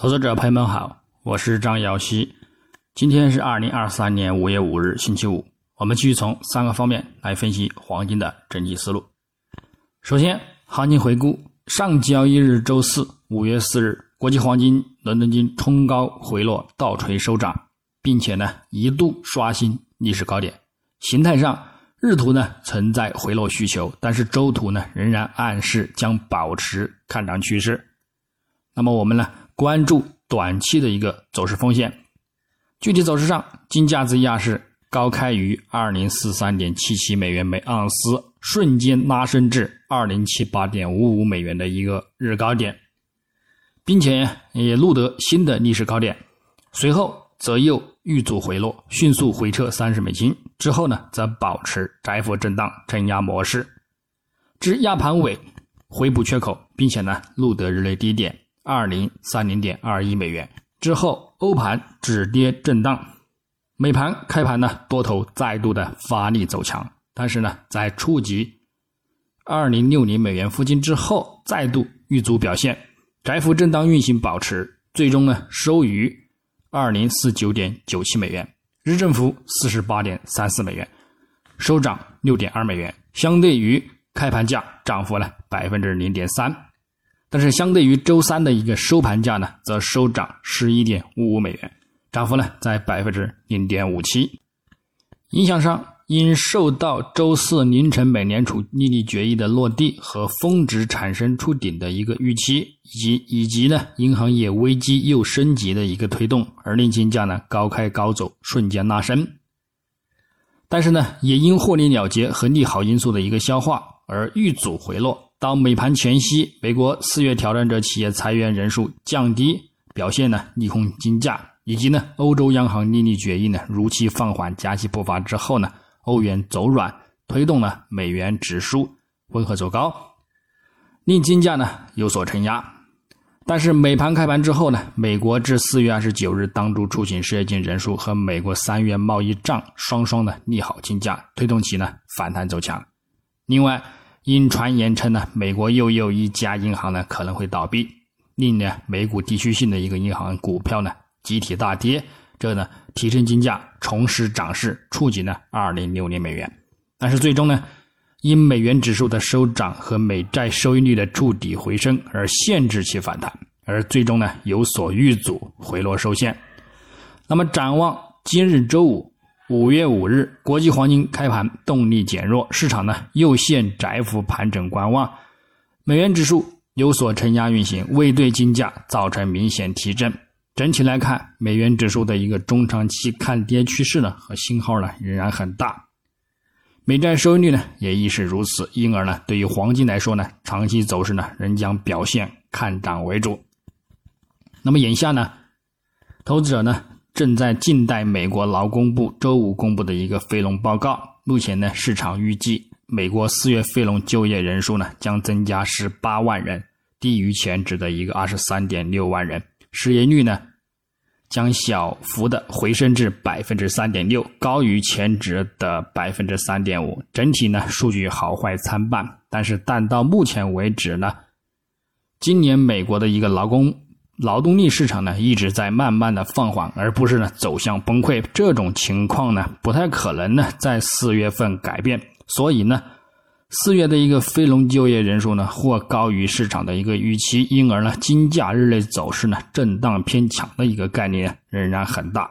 投资者朋友们好，我是张瑶希。今天是二零二三年五月五日，星期五。我们继续从三个方面来分析黄金的整体思路。首先，行情回顾：上交易日周四五月四日，国际黄金伦敦金冲高回落，倒锤收涨，并且呢一度刷新历史高点。形态上，日图呢存在回落需求，但是周图呢仍然暗示将保持看涨趋势。那么我们呢？关注短期的一个走势风险。具体走势上，金价自亚市高开于二零四三点七七美元每盎司，瞬间拉升至二零七八点五五美元的一个日高点，并且也录得新的历史高点。随后则又遇阻回落，迅速回撤三十美金，之后呢则保持窄幅震荡承压模式，至亚盘尾回补缺口，并且呢录得日内低点。二零三零点二一美元之后，欧盘止跌震荡，美盘开盘呢，多头再度的发力走强，但是呢，在触及二零六零美元附近之后，再度遇阻表现，窄幅震荡运行保持，最终呢收于二零四九点九七美元，日振幅四十八点三四美元，收涨六点二美元，相对于开盘价涨幅呢百分之零点三。但是，相对于周三的一个收盘价呢，则收涨十一点五五美元，涨幅呢在百分之零点五七。影响上，因受到周四凌晨美联储利率决议的落地和峰值产生触顶的一个预期，以及以及呢银行业危机又升级的一个推动，而令金价呢高开高走，瞬间拉升。但是呢，也因获利了结和利好因素的一个消化而遇阻回落。到美盘前夕，美国四月挑战者企业裁员人数降低，表现呢利空金价，以及呢欧洲央行利率决议呢如期放缓加息步伐之后呢，欧元走软，推动了美元指数温和走高，令金价呢有所承压。但是美盘开盘之后呢，美国至四月二十九日当周出行失业金人数和美国三月贸易账双双的利好金价，推动其呢反弹走强。另外。因传言称呢，美国又有一家银行呢可能会倒闭，令呢美股地区性的一个银行股票呢集体大跌，这呢提升金价重拾涨势，触及呢二零六零美元。但是最终呢，因美元指数的收涨和美债收益率的触底回升而限制其反弹，而最终呢有所遇阻回落受限。那么展望今日周五。五月五日，国际黄金开盘动力减弱，市场呢又现窄幅盘整观望，美元指数有所承压运行，未对金价造成明显提振。整体来看，美元指数的一个中长期看跌趋势呢和信号呢仍然很大，美债收益率呢也亦是如此，因而呢对于黄金来说呢，长期走势呢仍将表现看涨为主。那么眼下呢，投资者呢？正在静待美国劳工部周五公布的一个非农报告。目前呢，市场预计美国四月非农就业人数呢将增加十八万人，低于前值的一个二十三点六万人。失业率呢将小幅的回升至百分之三点六，高于前值的百分之三点五。整体呢数据好坏参半，但是但到目前为止呢，今年美国的一个劳工。劳动力市场呢一直在慢慢的放缓，而不是呢走向崩溃。这种情况呢不太可能呢在四月份改变。所以呢，四月的一个非农就业人数呢或高于市场的一个预期，因而呢金价日内走势呢震荡偏强的一个概念仍然很大。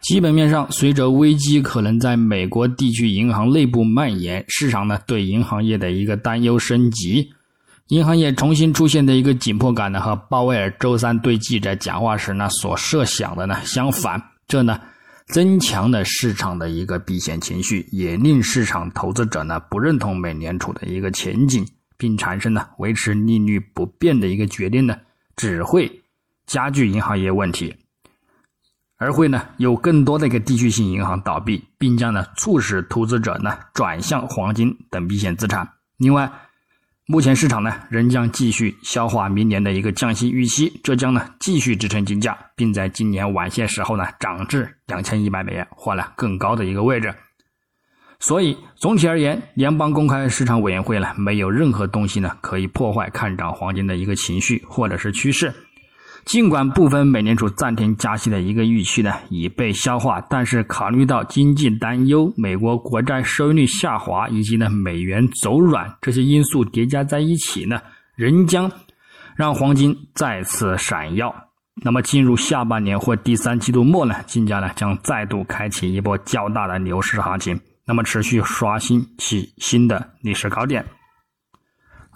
基本面上，随着危机可能在美国地区银行内部蔓延，市场呢对银行业的一个担忧升级。银行业重新出现的一个紧迫感呢，和鲍威尔周三对记者讲话时呢所设想的呢相反，这呢增强了市场的一个避险情绪，也令市场投资者呢不认同美联储的一个前景，并产生呢维持利率不变的一个决定呢，只会加剧银行业问题，而会呢有更多的一个地区性银行倒闭，并将呢促使投资者呢转向黄金等避险资产。另外。目前市场呢仍将继续消化明年的一个降息预期，这将呢继续支撑金价，并在今年晚些时候呢涨至两千一百美元换了更高的一个位置。所以总体而言，联邦公开市场委员会呢没有任何东西呢可以破坏看涨黄金的一个情绪或者是趋势。尽管部分美联储暂停加息的一个预期呢已被消化，但是考虑到经济担忧、美国国债收益率下滑以及呢美元走软这些因素叠加在一起呢，仍将让黄金再次闪耀。那么进入下半年或第三季度末呢，金价呢将再度开启一波较大的牛市行情，那么持续刷新起新的历史高点。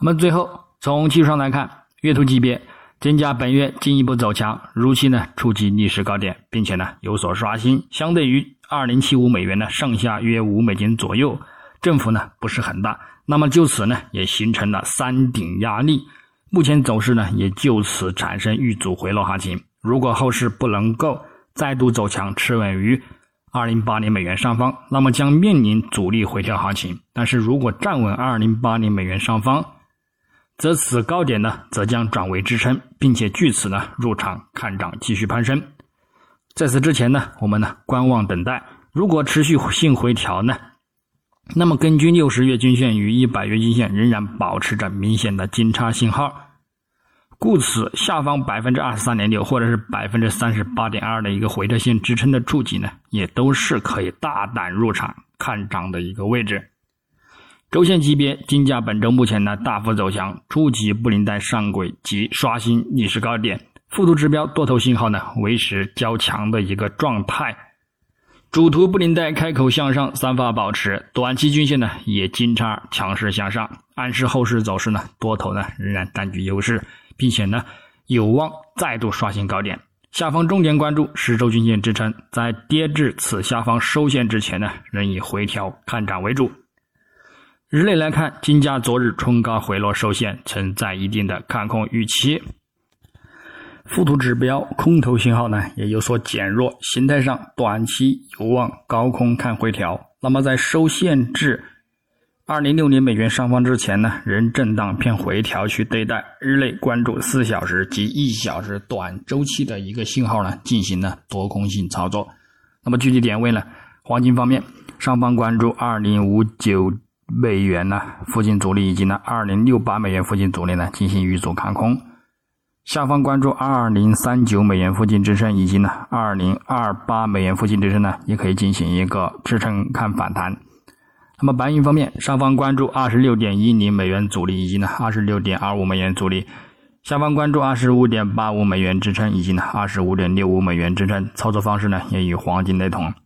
那么最后从技术上来看，月图级别。金价本月进一步走强，如期呢触及历史高点，并且呢有所刷新。相对于二零七五美元呢，上下约五美金左右，振幅呢不是很大。那么就此呢也形成了三顶压力。目前走势呢也就此产生遇阻回落行情。如果后市不能够再度走强，持稳于二零八零美元上方，那么将面临阻力回调行情。但是如果站稳二零八零美元上方，则此高点呢，则将转为支撑，并且据此呢入场看涨继续攀升。在此之前呢，我们呢观望等待。如果持续性回调呢，那么根据六十月均线与一百月均线仍然保持着明显的金叉信号，故此下方百分之二十三点六或者是百分之三十八点二的一个回撤线支撑的触及呢，也都是可以大胆入场看涨的一个位置。周线级别金价本周目前呢大幅走强，初级布林带上轨及刷新历史高点，附图指标多头信号呢维持较强的一个状态，主图布林带开口向上，三发保持，短期均线呢也金叉强势向上，暗示后市走势呢多头呢仍然占据优势，并且呢有望再度刷新高点。下方重点关注十周均线支撑，在跌至此下方收线之前呢，仍以回调看涨为主。日内来看，金价昨日冲高回落受限，存在一定的看空预期。附图指标空头信号呢也有所减弱，形态上短期有望高空看回调。那么在收线至二零六零美元上方之前呢，仍震荡偏回调去对待。日内关注四小时及一小时短周期的一个信号呢，进行了多空性操作。那么具体点位呢，黄金方面，上方关注二零五九。美元呢附近阻力以及呢二零六八美元附近阻力呢进行遇阻看空，下方关注二零三九美元附近支撑以及呢二零二八美元附近支撑呢也可以进行一个支撑看反弹。那么白银方面，上方关注二十六点一零美元阻力以及呢二十六点二五美元阻力，下方关注二十五点八五美元支撑以及呢二十五点六五美元支撑。操作方式呢也与黄金雷同。